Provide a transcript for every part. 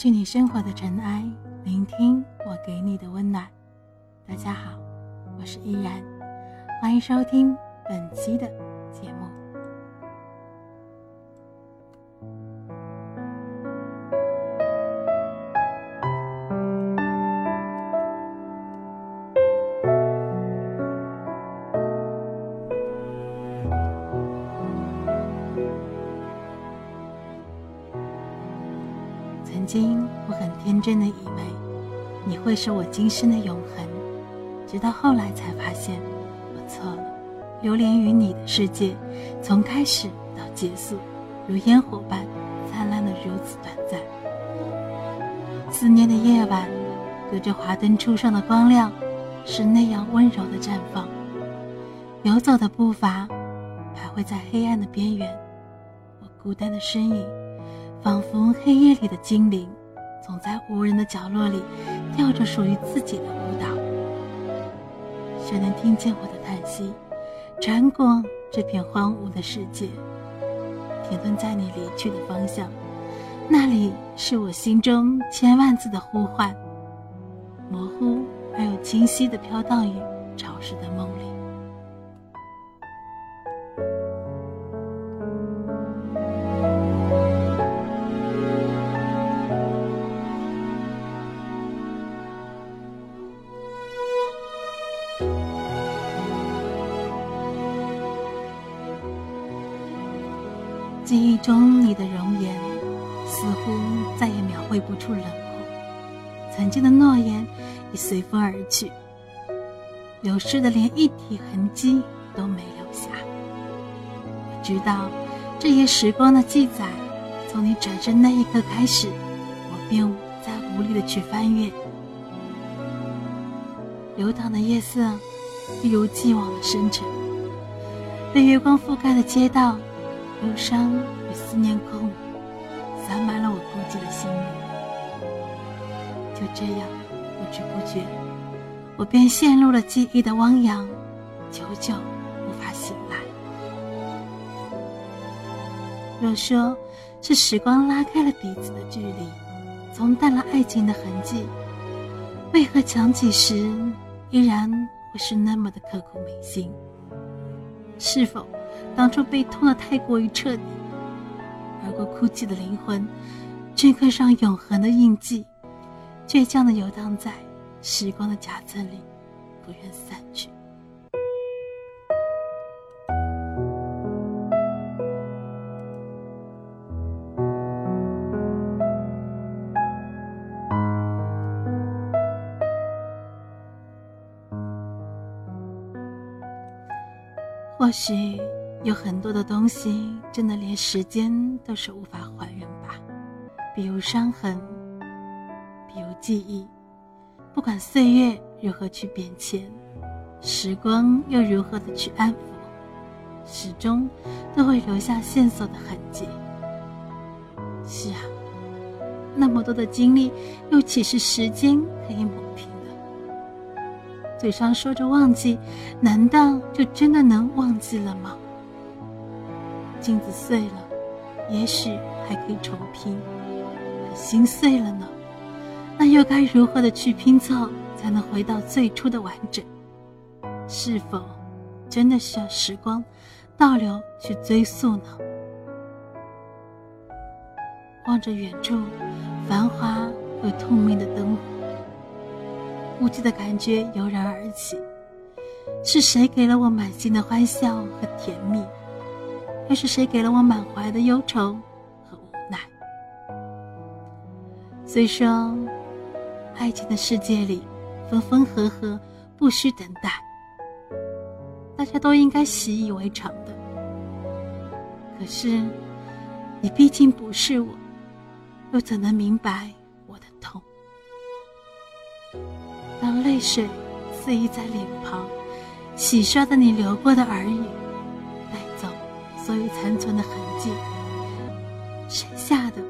去你生活的尘埃，聆听我给你的温暖。大家好，我是依然，欢迎收听本期的节目。曾经我很天真的以为你会是我今生的永恒，直到后来才发现我错了。流连于你的世界，从开始到结束，如烟火般灿烂的如此短暂。思念的夜晚，隔着华灯初上的光亮，是那样温柔的绽放。游走的步伐，徘徊在黑暗的边缘，我孤单的身影。仿佛黑夜里的精灵，总在无人的角落里跳着属于自己的舞蹈。谁能听见我的叹息，穿过这片荒芜的世界，停顿在你离去的方向？那里是我心中千万次的呼唤，模糊而又清晰的飘荡于潮湿的梦处冷酷。曾经的诺言已随风而去，流失的连一滴痕迹都没留下。我知道，这些时光的记载，从你转身那一刻开始，我便再无力的去翻阅。流淌的夜色，一如既往的深沉，被月光覆盖的街道。忧伤与思念空，洒满了我孤寂的心灵。就这样，不知不觉，我便陷入了记忆的汪洋，久久无法醒来。若说是时光拉开了彼此的距离，冲淡了爱情的痕迹，为何强起时依然会是那么的刻骨铭心？是否？当初被痛的太过于彻底，而过哭泣的灵魂，镌刻上永恒的印记，倔强的游荡在时光的夹层里，不愿散去。或许。有很多的东西，真的连时间都是无法还原吧，比如伤痕，记忆。不管岁月如何去变迁，时光又如何的去安抚，始终都会留下线索的痕迹。是啊，那么多的经历，又岂是时间可以抹平的？嘴上说着忘记，难道就真的能忘记了吗？镜子碎了，也许还可以重拼；可心碎了呢？那又该如何的去拼凑，才能回到最初的完整？是否真的需要时光倒流去追溯呢？望着远处繁华又透明的灯火，孤寂的感觉油然而起。是谁给了我满心的欢笑和甜蜜？又是谁给了我满怀的忧愁和无奈？虽说，爱情的世界里，分分合合不需等待，大家都应该习以为常的。可是，你毕竟不是我，又怎能明白我的痛？当泪水肆意在脸庞洗刷着你流过的耳语。带走所有残存的痕迹，剩下的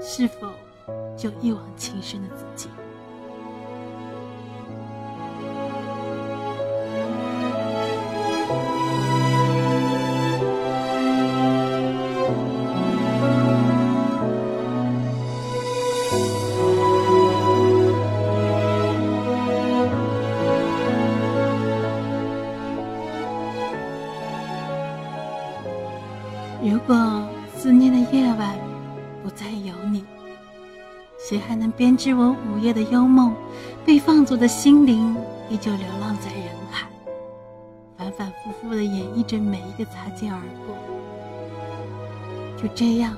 是否就一往情深的自己？编织我午夜的幽梦？被放逐的心灵依旧流浪在人海，反反复复的演绎着每一个擦肩而过。就这样，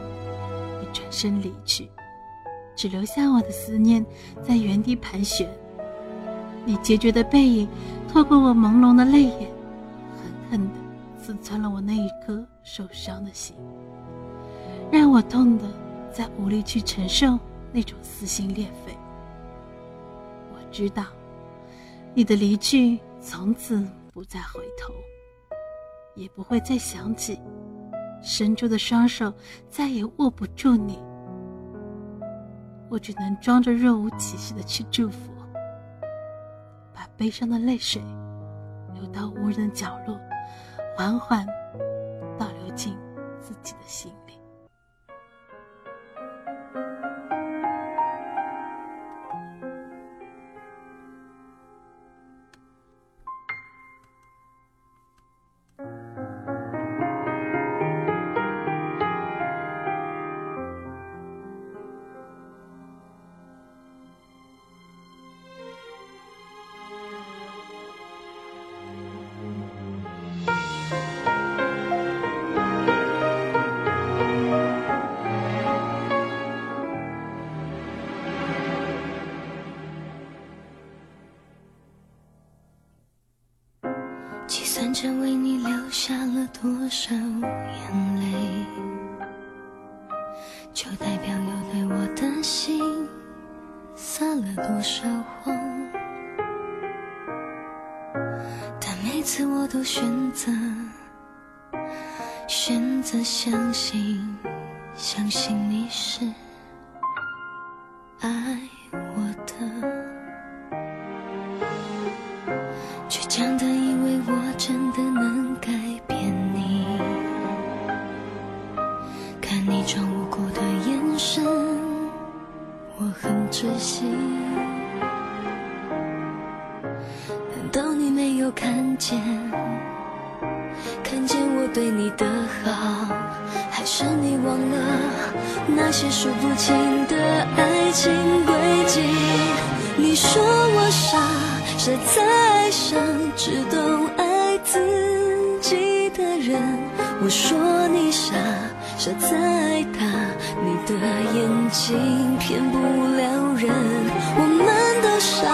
你转身离去，只留下我的思念在原地盘旋。你决绝的背影，透过我朦胧的泪眼，狠狠地刺穿了我那一颗受伤的心，让我痛得再无力去承受那种撕心裂肺。我知道，你的离去从此不再回头，也不会再想起，伸出的双手再也握不住你。我只能装着若无其事的去祝福。把悲伤的泪水流到无人的角落，缓缓倒流进自己的心。着为你流下了多少眼泪，就代表有对我的心撒了多少谎。但每次我都选择选择相信，相信你是爱我的你没有看见？看见我对你的好，还是你忘了那些数不清的爱情轨迹？你说我傻，傻在爱上只懂爱。自己的人，我说你傻，傻在爱他，你的眼睛骗不了人。我们都傻，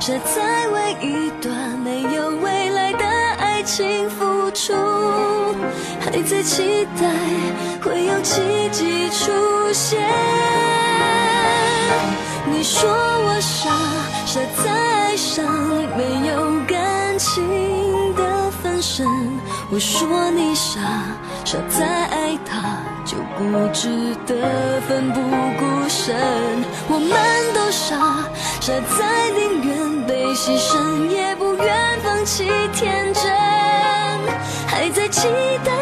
傻在为一段没有未来的爱情付出，还在期待会有奇迹出现。你说我傻，傻在爱上没有感情的分身。我说你傻，傻在爱他，固执的奋不顾身。我们都傻，傻在宁愿被牺牲，也不愿放弃天真，还在期待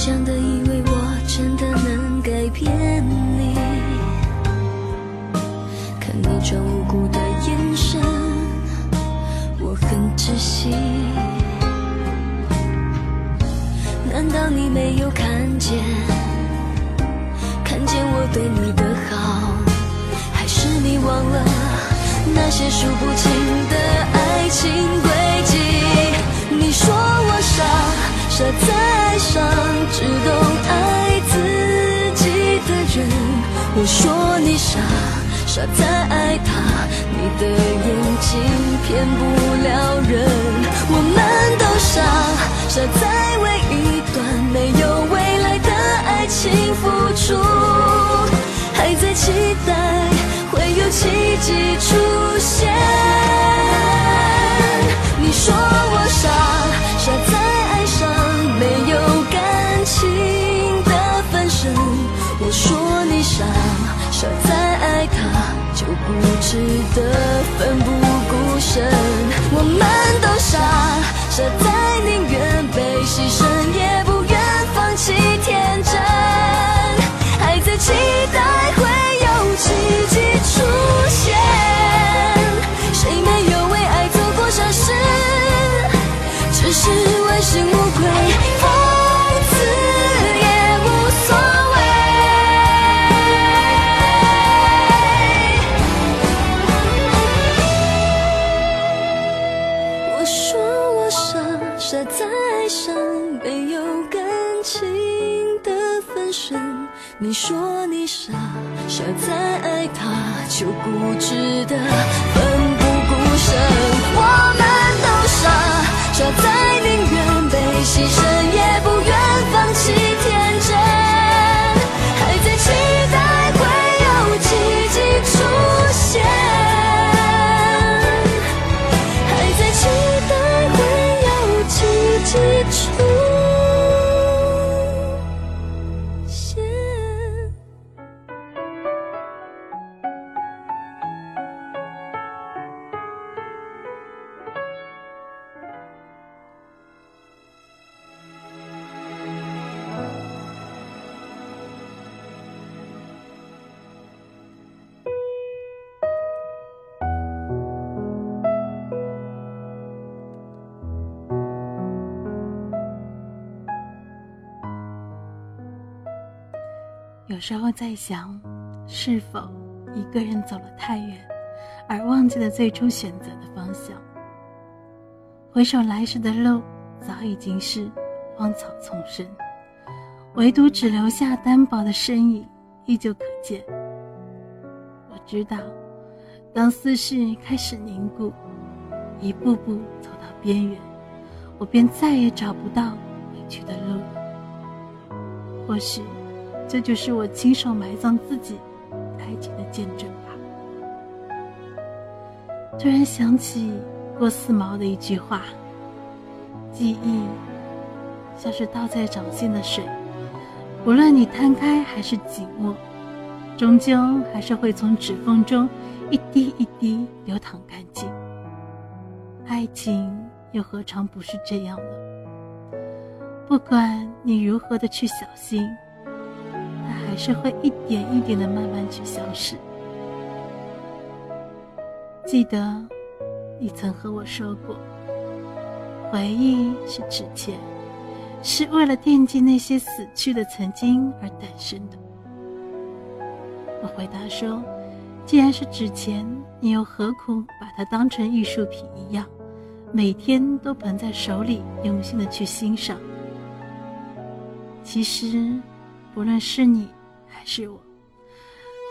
倔强的以为我真的能改变你，看你装无辜的眼神，我很窒息。难道你没有看见？看见我对你的好，还是你忘了那些数不清的爱情轨迹？你说我傻。傻在爱上只懂爱自己的人，我说你傻，傻在爱他，你的眼睛骗不了人。我们都傻，傻在为一段没有未来的爱情付出，还在期待会有奇迹出现。值得奋不顾身我们都傻傻在你说你傻，傻在爱他，就固执的奋不顾身。我们都傻，傻在宁愿被牺牲，也不有时候在想，是否一个人走了太远，而忘记了最初选择的方向。回首来时的路，早已经是荒草丛生，唯独只留下单薄的身影，依旧可见。我知道，当思绪开始凝固，一步步走到边缘，我便再也找不到回去的路。或许。这就是我亲手埋葬自己爱情的见证吧。突然想起郭四毛的一句话：“记忆像是倒在掌心的水，无论你摊开还是紧握，终究还是会从指缝中一滴一滴流淌干净。爱情又何尝不是这样呢？不管你如何的去小心。”是会一点一点的慢慢去消失。记得，你曾和我说过，回忆是纸钱，是为了惦记那些死去的曾经而诞生的。我回答说，既然是纸钱，你又何苦把它当成艺术品一样，每天都捧在手里，用心的去欣赏？其实，不论是你。还是我，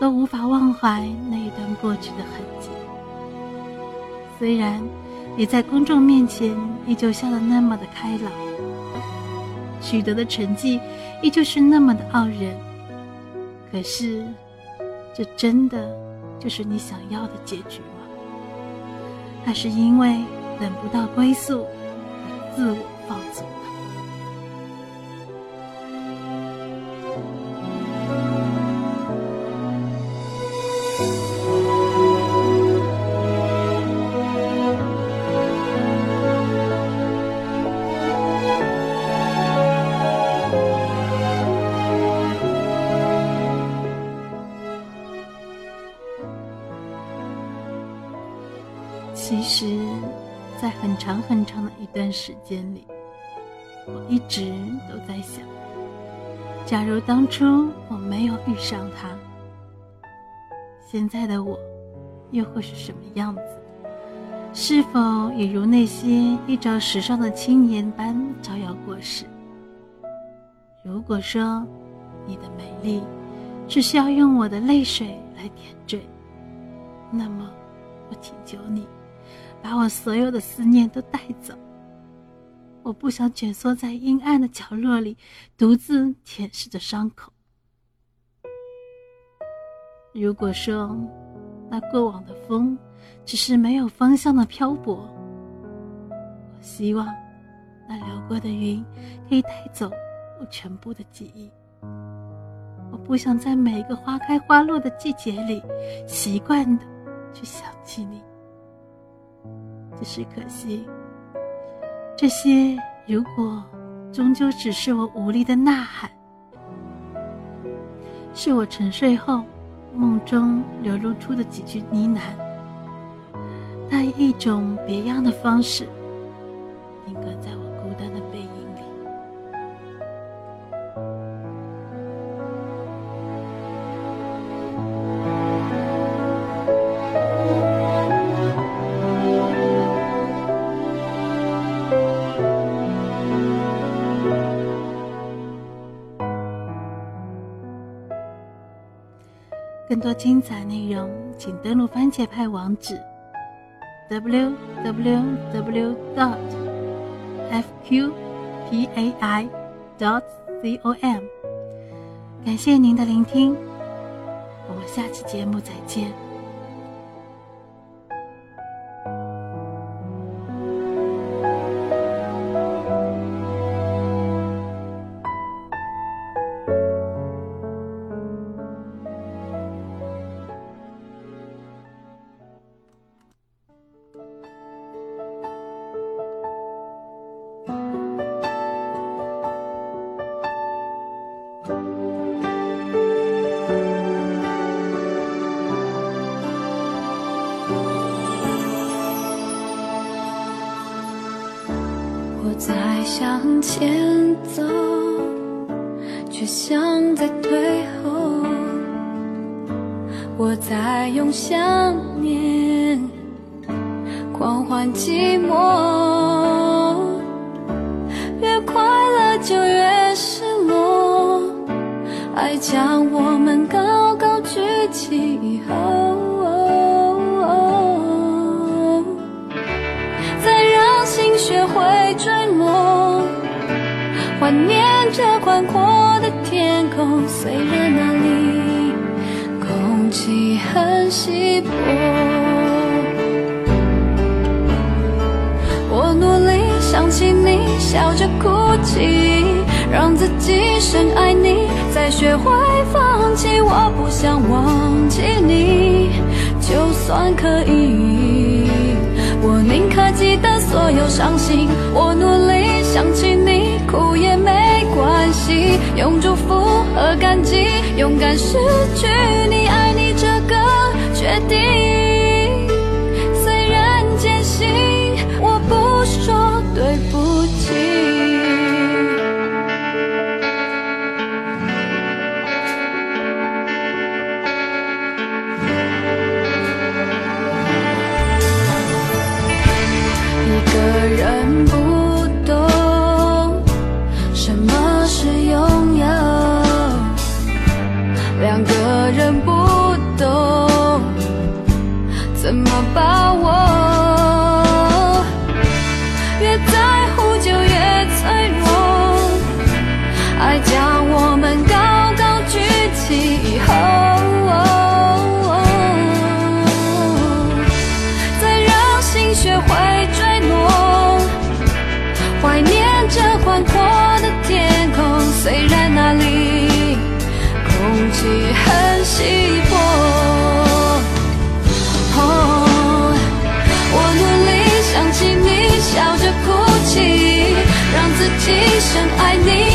都无法忘怀那一段过去的痕迹。虽然你在公众面前依旧笑得那么的开朗，取得的成绩依旧是那么的傲人，可是，这真的就是你想要的结局吗？还是因为等不到归宿，自我长很长的一段时间里，我一直都在想：假如当初我没有遇上他，现在的我又会是什么样子？是否也如那些一朝时尚的青年般招摇过市？如果说你的美丽只需要用我的泪水来点缀，那么我请求你。把我所有的思念都带走。我不想蜷缩在阴暗的角落里，独自舔舐着伤口。如果说那过往的风只是没有方向的漂泊，我希望那流过的云可以带走我全部的记忆。我不想在每一个花开花落的季节里，习惯的去想起你。只是可惜，这些如果终究只是我无力的呐喊，是我沉睡后梦中流露出的几句呢喃，那一种别样的方式，定格在我更多精彩内容，请登录番茄派网址：w w w. dot f q p a i. dot c o m。感谢您的聆听，我们下期节目再见。在向前走，却像在退后。我在用想念狂欢寂寞，越快乐就越失落。爱将我们高高举起以后，怀念着宽阔的天空，虽然那里空气很稀薄。我努力想起你，笑着哭泣，让自己深爱你，再学会放弃。我不想忘记你，就算可以，我宁可记得所有伤心。我努力想起你。哭也没关系，用祝福和感激，勇敢失去你，爱你这个决定。今生爱你